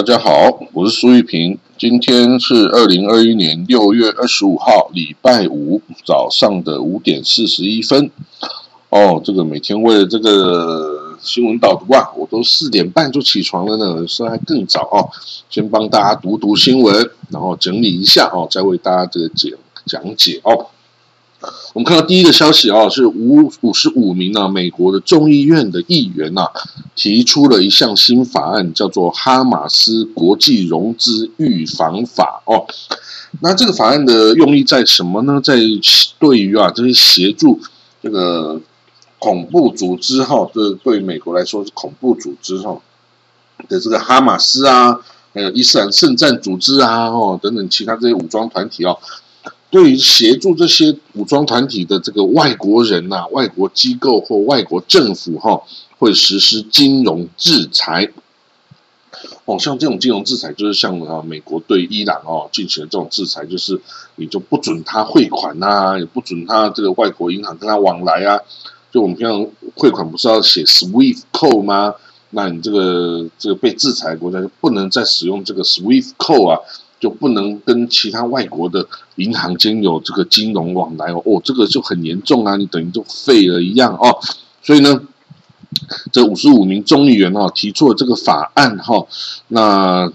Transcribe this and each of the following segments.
大家好，我是苏玉平。今天是二零二一年六月二十五号，礼拜五早上的五点四十一分。哦，这个每天为了这个新闻导读啊，我都四点半就起床了呢，说还更早哦。先帮大家读读新闻，然后整理一下哦，再为大家这个讲讲解哦。我们看到第一个消息啊，是五五十五名呢美国的众议院的议员呐，提出了一项新法案，叫做《哈马斯国际融资预防法》哦。那这个法案的用意在什么呢？在对于啊这些协助这个恐怖组织哈，这对美国来说是恐怖组织哈的这个哈马斯啊，还有伊斯兰圣战组织啊，哦等等其他这些武装团体哦。对于协助这些武装团体的这个外国人呐、外国机构或外国政府哈，会实施金融制裁。哦，像这种金融制裁，就是像啊，美国对伊朗哦进行这种制裁，就是你就不准他汇款呐，也不准他这个外国银行跟他往来啊。就我们平常汇款不是要写 SWIFT code 吗？那你这个这个被制裁国家就不能再使用这个 SWIFT code 啊。就不能跟其他外国的银行间有这个金融往来哦，哦，这个就很严重啊，你等于就废了一样哦。所以呢，这五十五名众议员哈提出了这个法案哈，那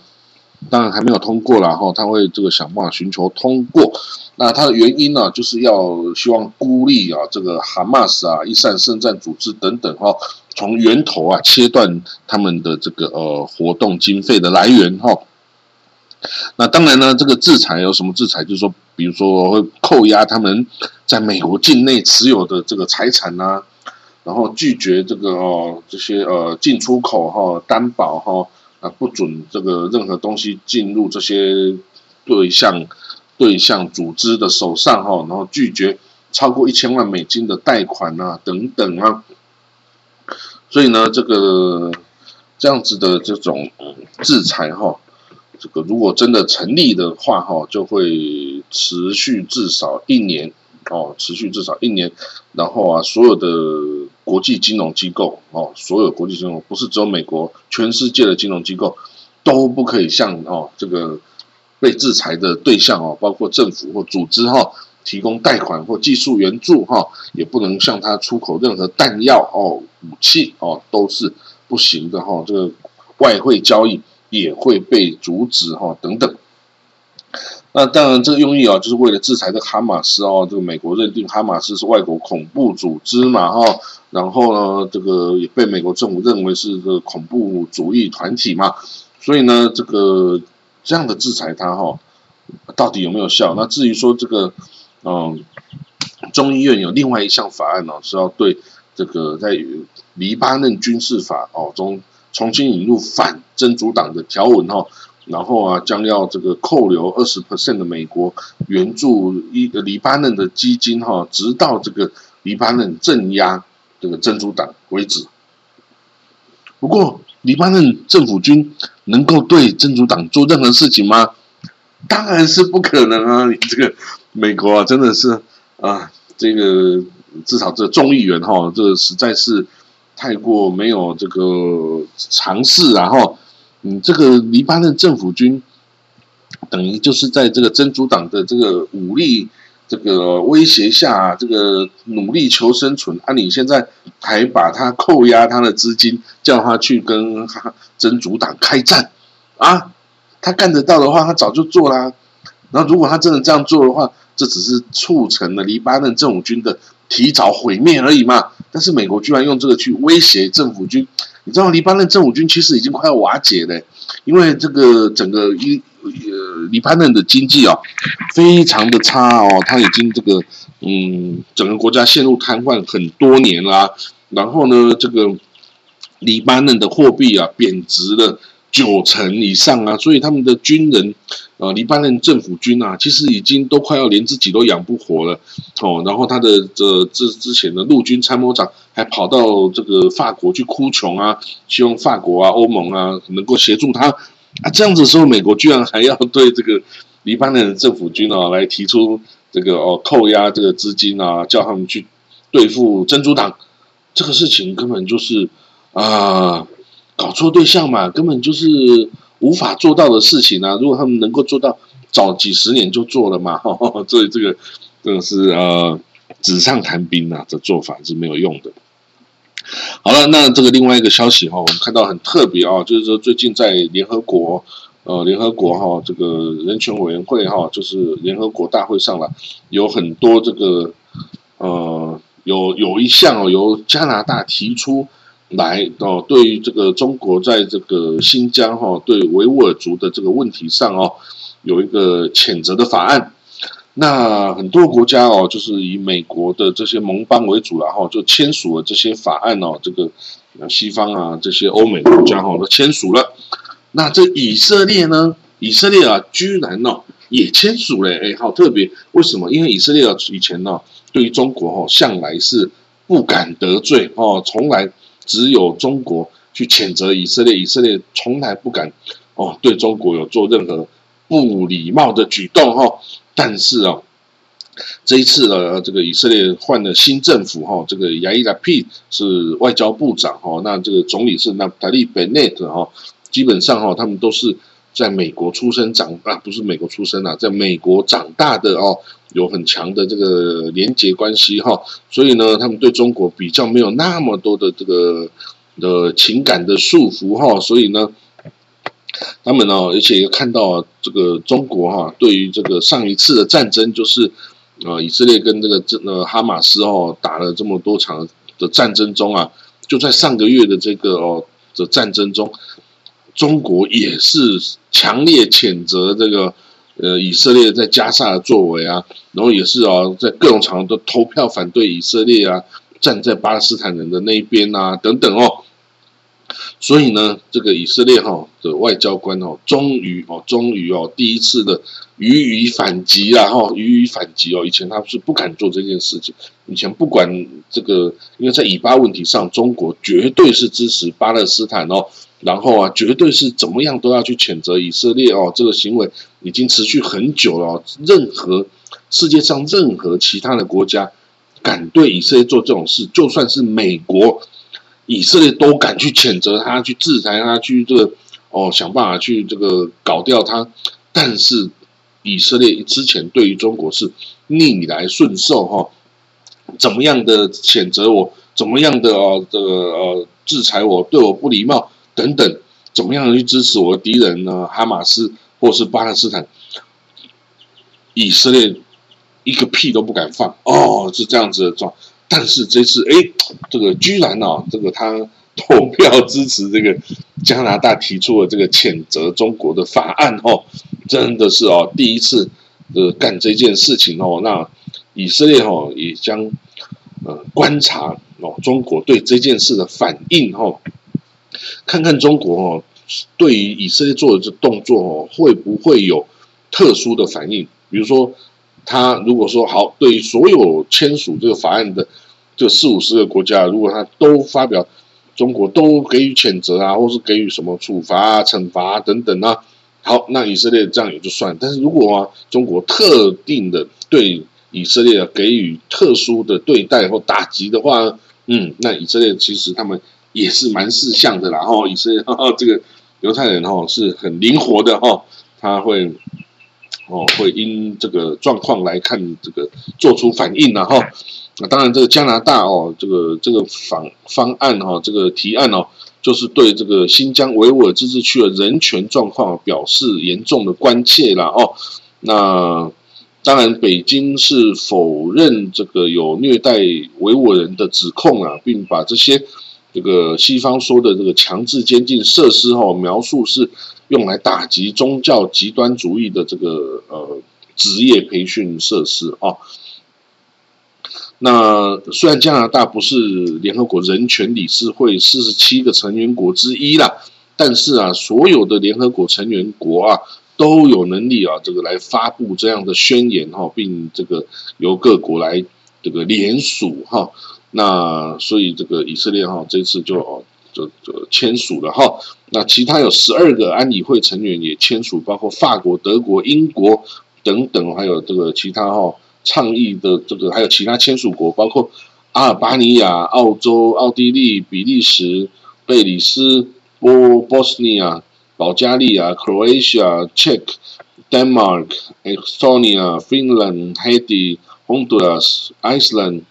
当然还没有通过了哈，他会这个想办法寻求通过。那它的原因呢，就是要希望孤立啊这个哈马斯啊、伊斯兰圣战组织等等哈，从源头啊切断他们的这个呃活动经费的来源哈。那当然呢，这个制裁有什么制裁？就是说，比如说会扣押他们在美国境内持有的这个财产呐，然后拒绝这个哦这些呃进出口哈担保哈啊不准这个任何东西进入这些对象对象组织的手上哈，然后拒绝超过一千万美金的贷款啊等等啊。所以呢，这个这样子的这种制裁哈。这个如果真的成立的话，哈，就会持续至少一年，哦，持续至少一年，然后啊，所有的国际金融机构，哦，所有国际金融不是只有美国，全世界的金融机构都不可以向哦这个被制裁的对象哦，包括政府或组织哈，提供贷款或技术援助哈，也不能向他出口任何弹药哦、武器哦，都是不行的哈。这个外汇交易。也会被阻止哈等等，那当然这个用意啊，就是为了制裁这个哈马斯哦。这个美国认定哈马斯是外国恐怖组织嘛哈，然后呢，这个也被美国政府认为是个恐怖主义团体嘛，所以呢，这个这样的制裁它哈，到底有没有效？那至于说这个嗯，众议院有另外一项法案呢，是要对这个在黎巴嫩军事法哦中。重新引入反真主党的条文哈，然后啊，将要这个扣留二十 percent 的美国援助一黎巴嫩的基金哈，直到这个黎巴嫩镇压这个真主党为止。不过，黎巴嫩政府军能够对真主党做任何事情吗？当然是不可能啊！你这个美国啊，真的是啊，这个至少这众议员哈，这实在是。太过没有这个尝试，然后，嗯，这个黎巴嫩政府军等于就是在这个真主党的这个武力这个威胁下，这个努力求生存。啊，你现在还把他扣押他的资金，叫他去跟真主党开战啊？他干得到的话，他早就做啦。然后，如果他真的这样做的话，这只是促成了黎巴嫩政府军的。提早毁灭而已嘛，但是美国居然用这个去威胁政府军，你知道黎巴嫩政府军其实已经快要瓦解了，因为这个整个一呃黎巴嫩的经济啊非常的差哦，它已经这个嗯整个国家陷入瘫痪很多年啦，然后呢这个黎巴嫩的货币啊贬值了。九成以上啊，所以他们的军人，呃，黎巴嫩政府军啊，其实已经都快要连自己都养不活了，哦，然后他的这之之前的陆军参谋长还跑到这个法国去哭穷啊，希望法国啊、欧盟啊能够协助他啊，这样子的时候，美国居然还要对这个黎巴嫩政府军啊来提出这个哦扣押这个资金啊，叫他们去对付真主党，这个事情根本就是啊。搞错对象嘛，根本就是无法做到的事情啊。如果他们能够做到，早几十年就做了嘛。所以这个真的是呃纸上谈兵啊，这做法是没有用的。好了，那这个另外一个消息哈，我们看到很特别啊，就是说最近在联合国，呃，联合国哈这个人权委员会哈，就是联合国大会上了，有很多这个呃，有有一项哦，由加拿大提出来哦，对于这个中国在这个新疆哈对维吾尔族的这个问题上哦，有一个谴责的法案。那很多国家哦，就是以美国的这些盟邦为主然后就签署了这些法案哦。这个西方啊，这些欧美国家哈都签署了。那这以色列呢？以色列啊，居然哦也签署了，哎，好特别。为什么？因为以色列以前呢，对于中国哦，向来是不敢得罪哦，从来只有中国去谴责以色列，以色列从来不敢哦对中国有做任何不礼貌的举动哈。但是啊，这一次呢，这个以色列换了新政府哈，这个亚伊拉皮是外交部长哈，那这个总理是那塔利贝内特哈，基本上哈，他们都是在美国出生长啊，不是美国出生啊，在美国长大的哦，有很强的这个连结关系哈，所以呢，他们对中国比较没有那么多的这个的情感的束缚哈，所以呢。他们呢，而且也看到这个中国哈，对于这个上一次的战争，就是呃以色列跟这个这呃哈马斯哦打了这么多场的战争中啊，就在上个月的这个哦的战争中，中国也是强烈谴责这个呃以色列在加沙的作为啊，然后也是啊在各种场合都投票反对以色列啊，站在巴勒斯坦人的那一边啊等等哦。所以呢，这个以色列哈的外交官哦，终于哦，终于哦，第一次的予以反击啊哈，予以反击哦。以前他是不敢做这件事情，以前不管这个，因为在以巴问题上，中国绝对是支持巴勒斯坦哦，然后啊，绝对是怎么样都要去谴责以色列哦，这个行为已经持续很久了。任何世界上任何其他的国家敢对以色列做这种事，就算是美国。以色列都敢去谴责他，去制裁他，去这个哦想办法去这个搞掉他。但是以色列之前对于中国是逆来顺受哈，怎么样的谴责我，怎么样的哦这个呃制裁我，对我不礼貌等等，怎么样去支持我的敌人呢？哈马斯或是巴勒斯坦，以色列一个屁都不敢放哦，是这样子的状。但是这次，哎，这个居然啊，这个他投票支持这个加拿大提出的这个谴责中国的法案哦，真的是哦，第一次呃干这件事情哦。那以色列哦也将呃观察哦中国对这件事的反应哦，看看中国哦对于以色列做的这动作哦会不会有特殊的反应，比如说。他如果说好，对于所有签署这个法案的这四五十个国家，如果他都发表中国都给予谴责啊，或是给予什么处罚啊、惩罚等等啊，好，那以色列这样也就算。但是如果啊，中国特定的对以色列给予特殊的对待或打击的话，嗯，那以色列其实他们也是蛮识相的啦。哈，以色列 这个犹太人哈是很灵活的哈，他会。哦，会因这个状况来看，这个做出反应了哈。那当然，这个加拿大哦，这个这个方方案哈，这个提案哦，就是对这个新疆维吾尔自治区的人权状况表示严重的关切了哦。那当然，北京是否认这个有虐待维吾尔人的指控啊，并把这些这个西方说的这个强制监禁设施哈，描述是。用来打击宗教极端主义的这个呃职业培训设施啊。那虽然加拿大不是联合国人权理事会四十七个成员国之一啦，但是啊，所有的联合国成员国啊都有能力啊，这个来发布这样的宣言哈，并这个由各国来这个联署哈。那所以这个以色列哈这次就。就就签署了哈，那其他有十二个安理会成员也签署，包括法国、德国、英国等等，还有这个其他哈倡议的这个，还有其他签署国，包括阿尔巴尼亚、澳洲、奥地利、比利时、贝里斯、波波斯尼亚、保加利亚 （Croatia）、Czech、Denmark、Estonia、Finland、Haiti、Honduras、Iceland、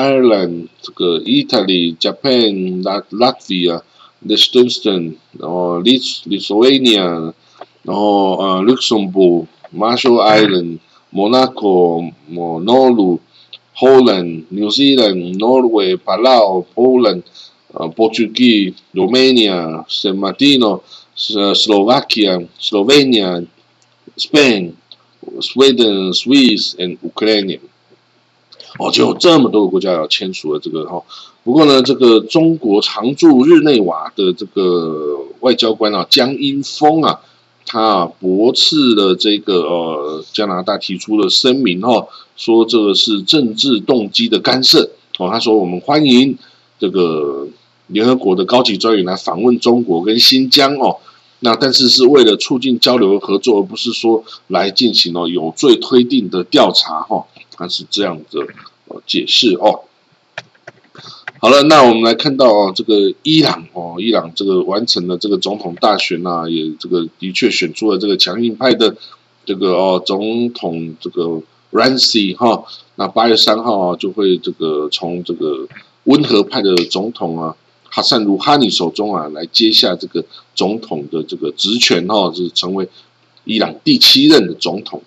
Ireland、这个 Italy、Japan、Latvia、Liechtenstein，然后 Lithuania，然后呃 Luxembourg、Marshall Island、Monaco、Monaco。Poland、New Zealand、Norway、Palau、Poland、呃 Portuguese、Romania、San Marino、Slovakia、Slovenia、Spain、Sweden、Swiss and Ukraine。 哦，就有这么多个国家要签署了这个哈。不过呢，这个中国常驻日内瓦的这个外交官啊，江英峰啊。他驳斥了这个呃加拿大提出的声明哈，说这个是政治动机的干涉哦。他说我们欢迎这个联合国的高级专员来访问中国跟新疆哦，那但是是为了促进交流合作，而不是说来进行哦有罪推定的调查哈。他是这样的呃解释哦。好了，那我们来看到哦，这个伊朗哦，伊朗这个完成了这个总统大选呐，也这个的确选出了这个强硬派的这个哦总统这个 Raisi 哈，那八月三号啊就会这个从这个温和派的总统啊哈桑鲁哈尼手中啊来接下这个总统的这个职权哈，是成为伊朗第七任的总统。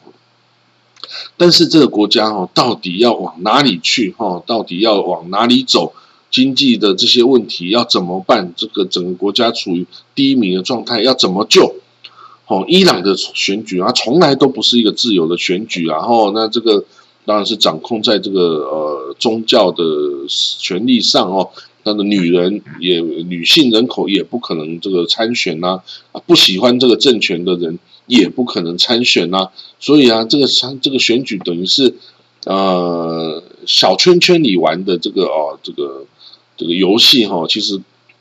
但是这个国家哈，到底要往哪里去哈？到底要往哪里走？经济的这些问题要怎么办？这个整个国家处于低迷的状态，要怎么救？哦，伊朗的选举啊，从来都不是一个自由的选举，然后那这个当然是掌控在这个呃宗教的权利上哦。那个女人也女性人口也不可能这个参选呐，啊，不喜欢这个政权的人也不可能参选呐。所以啊，这个参这个选举等于是呃小圈圈里玩的这个哦这个。这个游戏哈，其实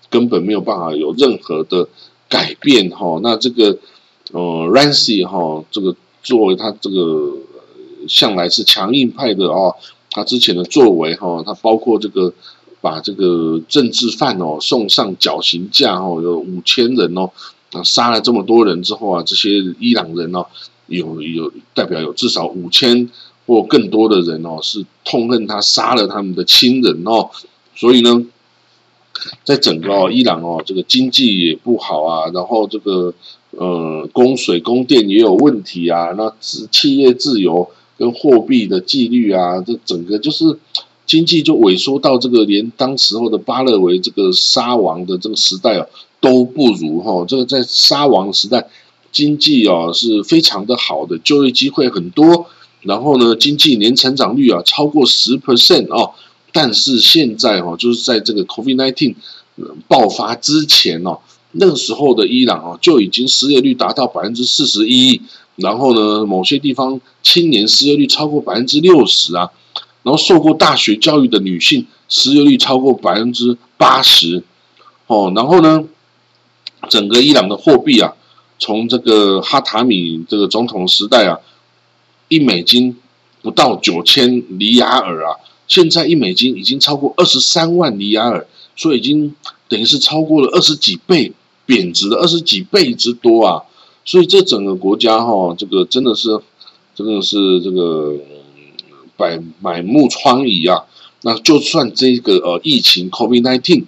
根本没有办法有任何的改变哈。那这个呃 r a n c y 哈，这个作为他这个向来是强硬派的哦，他之前的作为哈，他包括这个把这个政治犯哦送上绞刑架哦，有五千人哦，啊杀了这么多人之后啊，这些伊朗人哦，有有代表有至少五千或更多的人哦，是痛恨他杀了他们的亲人哦。所以呢，在整个伊朗哦，这个经济也不好啊，然后这个呃供水供电也有问题啊，那企业自由跟货币的纪律啊，这整个就是经济就萎缩到这个连当时候的巴勒维这个沙王的这个时代啊都不如哈。这个在沙王时代，经济啊是非常的好的，就业机会很多，然后呢，经济年成长率啊超过十 percent 哦。但是现在哦，就是在这个 COVID-19 爆发之前哦，那个时候的伊朗哦，就已经失业率达到百分之四十一，然后呢，某些地方青年失业率超过百分之六十啊，然后受过大学教育的女性失业率超过百分之八十，哦，然后呢，整个伊朗的货币啊，从这个哈塔米这个总统时代啊，一美金不到九千里亚尔啊。现在一美金已经超过二十三万里亚尔，所以已经等于是超过了二十几倍贬值了二十几倍之多啊！所以这整个国家哈，这个真的是真的是这个百满目疮痍啊！那就算这个呃疫情 COVID-19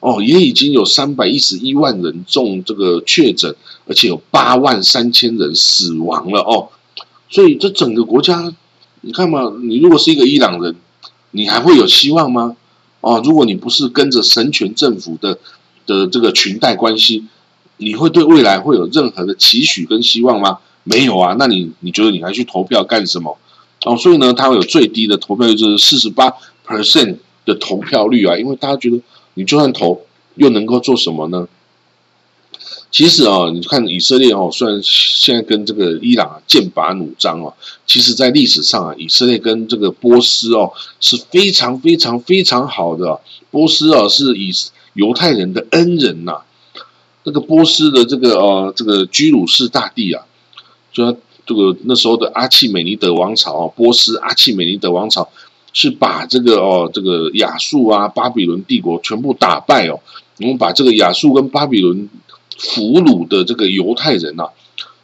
哦，也已经有三百一十一万人中这个确诊，而且有八万三千人死亡了哦！所以这整个国家，你看嘛，你如果是一个伊朗人。你还会有希望吗？哦，如果你不是跟着神权政府的的这个裙带关系，你会对未来会有任何的期许跟希望吗？没有啊，那你你觉得你还去投票干什么？哦，所以呢，他会有最低的投票率，就是四十八 percent 的投票率啊，因为大家觉得你就算投，又能够做什么呢？其实啊，你看以色列哦，虽然现在跟这个伊朗啊剑拔弩张哦，其实在历史上啊，以色列跟这个波斯哦是非常非常非常好的。波斯啊是以犹太人的恩人呐。那个波斯的这个呃这个居鲁士大帝啊，就这个那时候的阿契美尼德王朝啊，波斯阿契美尼德王朝是把这个哦这个亚述啊巴比伦帝国全部打败哦，我们把这个亚述跟巴比伦。俘虏的这个犹太人啊，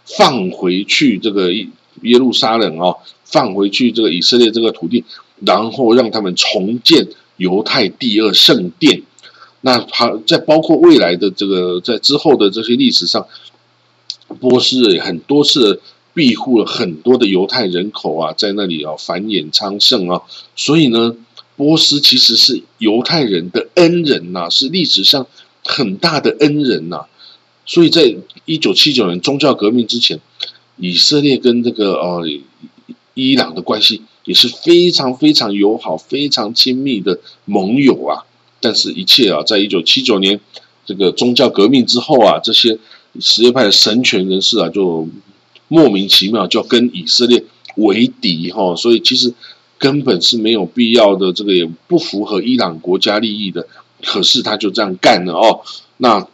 放回去这个耶路撒冷啊，放回去这个以色列这个土地，然后让他们重建犹太第二圣殿。那他，在包括未来的这个在之后的这些历史上，波斯很多次庇护了很多的犹太人口啊，在那里啊繁衍昌盛啊，所以呢，波斯其实是犹太人的恩人呐，是历史上很大的恩人呐。所以在一九七九年宗教革命之前，以色列跟这个呃伊朗的关系也是非常非常友好、非常亲密的盟友啊。但是，一切啊，在一九七九年这个宗教革命之后啊，这些什叶派的神权人士啊，就莫名其妙就跟以色列为敌哈。所以，其实根本是没有必要的，这个也不符合伊朗国家利益的。可是他就这样干了哦，那。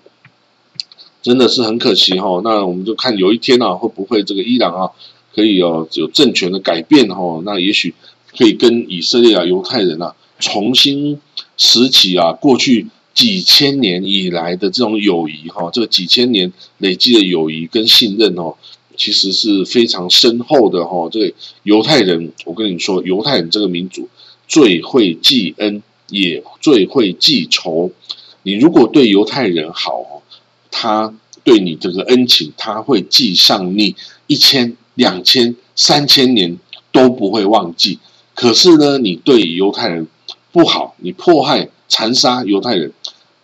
真的是很可惜哈，那我们就看有一天啊，会不会这个伊朗啊，可以哦有政权的改变哈，那也许可以跟以色列啊犹太人啊重新拾起啊过去几千年以来的这种友谊哈，这个几千年累积的友谊跟信任哦，其实是非常深厚的哈。这个犹太人，我跟你说，犹太人这个民族最会记恩，也最会记仇。你如果对犹太人好。他对你这个恩情，他会记上你一千、两千、三千年都不会忘记。可是呢，你对犹太人不好，你迫害、残杀犹太人，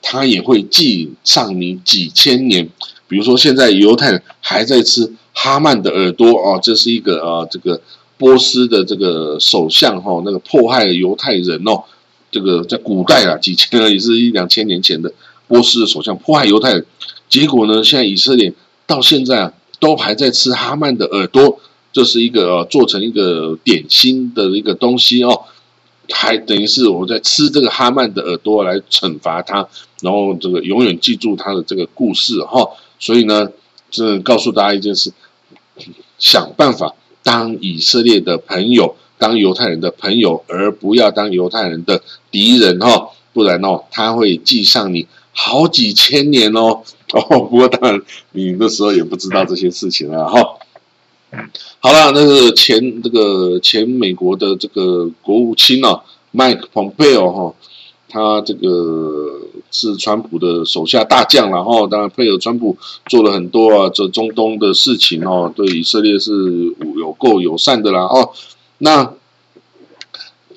他也会记上你几千年。比如说，现在犹太人还在吃哈曼的耳朵哦，这是一个呃，这个波斯的这个首相哈，那个迫害犹太人哦，这个在古代啊，几千也是一两千年前的波斯的首相迫害犹太人。结果呢？现在以色列到现在啊，都还在吃哈曼的耳朵，这是一个做成一个点心的一个东西哦，还等于是我在吃这个哈曼的耳朵来惩罚他，然后这个永远记住他的这个故事哈。所以呢，这告诉大家一件事：想办法当以色列的朋友，当犹太人的朋友，而不要当犹太人的敌人哈，不然哦，他会记上你。好几千年哦，哦，不过当然你那时候也不知道这些事情了哈。好了，那个前这个前美国的这个国务卿啊，Mike Pompeo 哈，他这个是川普的手下大将然后，当然配合川普做了很多啊这中东的事情哦，对以色列是有够友善的啦哦，那。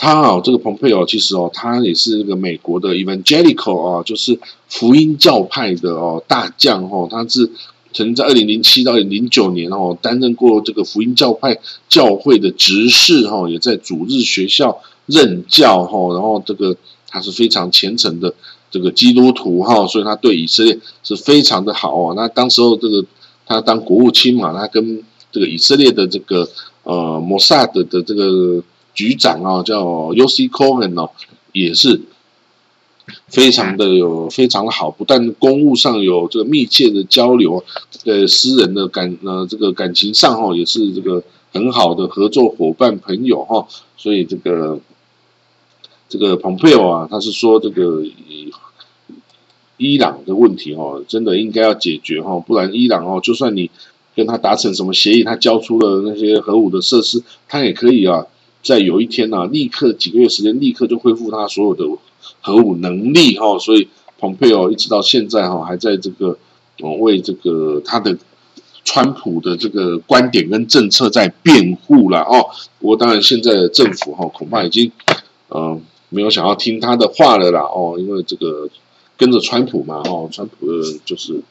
他啊，这个蓬佩奥其实哦，他也是那个美国的 Evangelical 啊，就是福音教派的哦大将哦，他是曾在二零零七到零九年哦担任过这个福音教派教会的执事哈，也在主日学校任教哈，然后这个他是非常虔诚的这个基督徒哈，所以他对以色列是非常的好哦。那当时候这个他当国务卿嘛，他跟这个以色列的这个呃摩萨德的这个。局长啊，叫 U.C. Cohen 哦，也是非常的有非常的好，不但公务上有这个密切的交流，呃，私人的感呃这个感情上哈，也是这个很好的合作伙伴朋友哈，所以这个这个蓬佩奥啊，他是说这个伊朗的问题哦，真的应该要解决哈，不然伊朗哦，就算你跟他达成什么协议，他交出了那些核武的设施，他也可以啊。在有一天呢，立刻几个月时间，立刻就恢复他所有的核武能力哈，所以蓬佩奥一直到现在哈，还在这个为这个他的川普的这个观点跟政策在辩护了哦。不过当然现在的政府哈，恐怕已经呃没有想要听他的话了啦哦，因为这个跟着川普嘛哦，川普的就是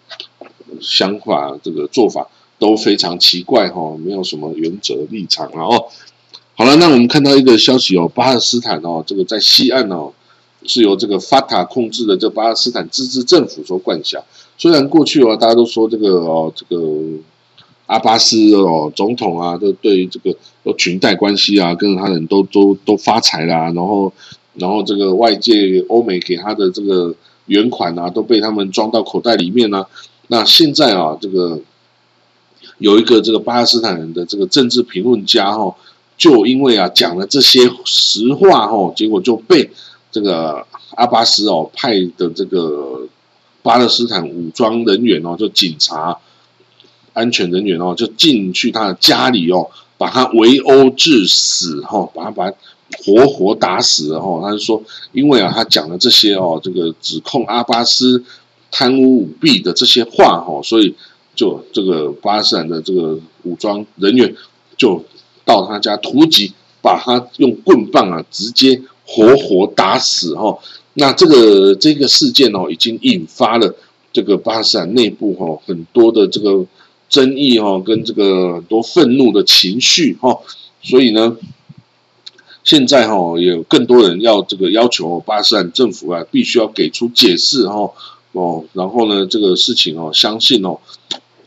想法这个做法都非常奇怪哈，没有什么原则立场了哦。好了，那我们看到一个消息哦，巴勒斯坦哦，这个在西岸哦，是由这个法塔控制的这巴勒斯坦自治政府所管辖。虽然过去哦，大家都说这个哦，这个阿巴斯哦总统啊，都对这个都裙带关系啊，跟他人都都都发财啦，然后然后这个外界欧美给他的这个原款啊，都被他们装到口袋里面呢。那现在啊，这个有一个这个巴勒斯坦人的这个政治评论家哈。就因为啊讲了这些实话哦，结果就被这个阿巴斯哦派的这个巴勒斯坦武装人员哦，就警察、安全人员哦，就进去他的家里哦，把他围殴致死哈，把他把他活活打死了哈。他就说，因为啊，他讲了这些哦，这个指控阿巴斯贪污舞弊的这些话哈，所以就这个巴勒斯坦的这个武装人员就到他家突击，把他用棍棒啊直接活活打死哈。那这个这个事件哦，已经引发了这个巴勒斯坦内部哈很多的这个争议哈，跟这个很多愤怒的情绪哈，所以呢，现在哈也有更多人要这个要求巴勒斯坦政府啊，必须要给出解释哈哦，然后呢，这个事情哦，相信哦，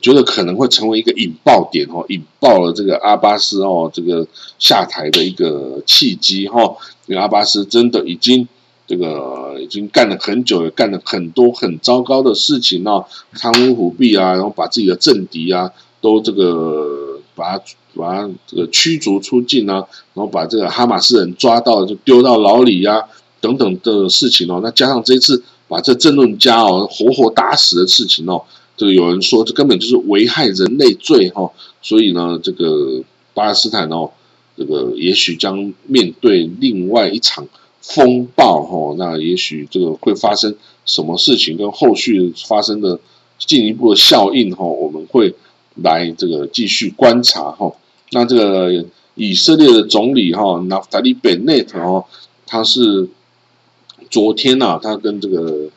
觉得可能会成为一个引爆点哦，引爆了这个阿巴斯哦这个下台的一个契机哈，因为阿巴斯真的已经。这个已经干了很久，也干了很多很糟糕的事情哦，贪污舞弊啊，然后把自己的政敌啊都这个把他把他这个驱逐出境啊，然后把这个哈马斯人抓到就丢到牢里呀等等的事情哦。那加上这一次把这政论家哦活活打死的事情哦，这个有人说这根本就是危害人类罪哈。所以呢，这个巴勒斯坦哦，这个也许将面对另外一场。风暴哈，那也许这个会发生什么事情，跟后续发生的进一步的效应哈，我们会来这个继续观察哈。那这个以色列的总理哈纳夫塔利本内特哈，他是昨天呐，他跟这个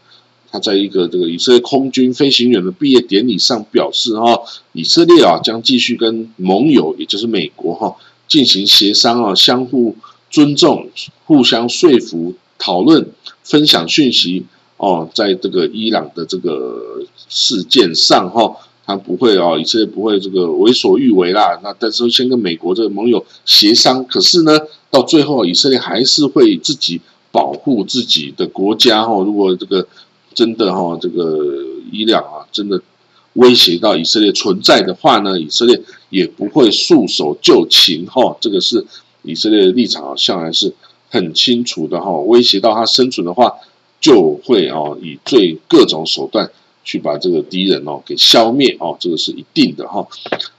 他在一个这个以色列空军飞行员的毕业典礼上表示哈，以色列啊将继续跟盟友，也就是美国哈进行协商啊，相互。尊重、互相说服、讨论、分享讯息哦，在这个伊朗的这个事件上哈，他不会哦，以色列不会这个为所欲为啦。那但是先跟美国这个盟友协商，可是呢，到最后以色列还是会自己保护自己的国家哈。如果这个真的哈，这个伊朗啊，真的威胁到以色列存在的话呢，以色列也不会束手就擒哈。这个是。以色列的立场啊，向来是很清楚的哈，威胁到他生存的话，就会哦以最各种手段去把这个敌人哦给消灭哦，这个是一定的哈。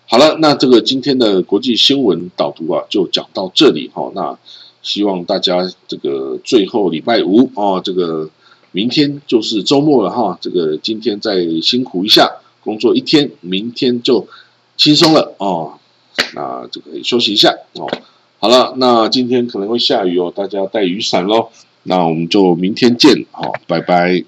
好了，那这个今天的国际新闻导读啊，就讲到这里哈。那希望大家这个最后礼拜五哦，这个明天就是周末了哈，这个今天再辛苦一下，工作一天，明天就轻松了哦。那这个休息一下哦。好了，那今天可能会下雨哦，大家带雨伞喽。那我们就明天见，好，拜拜。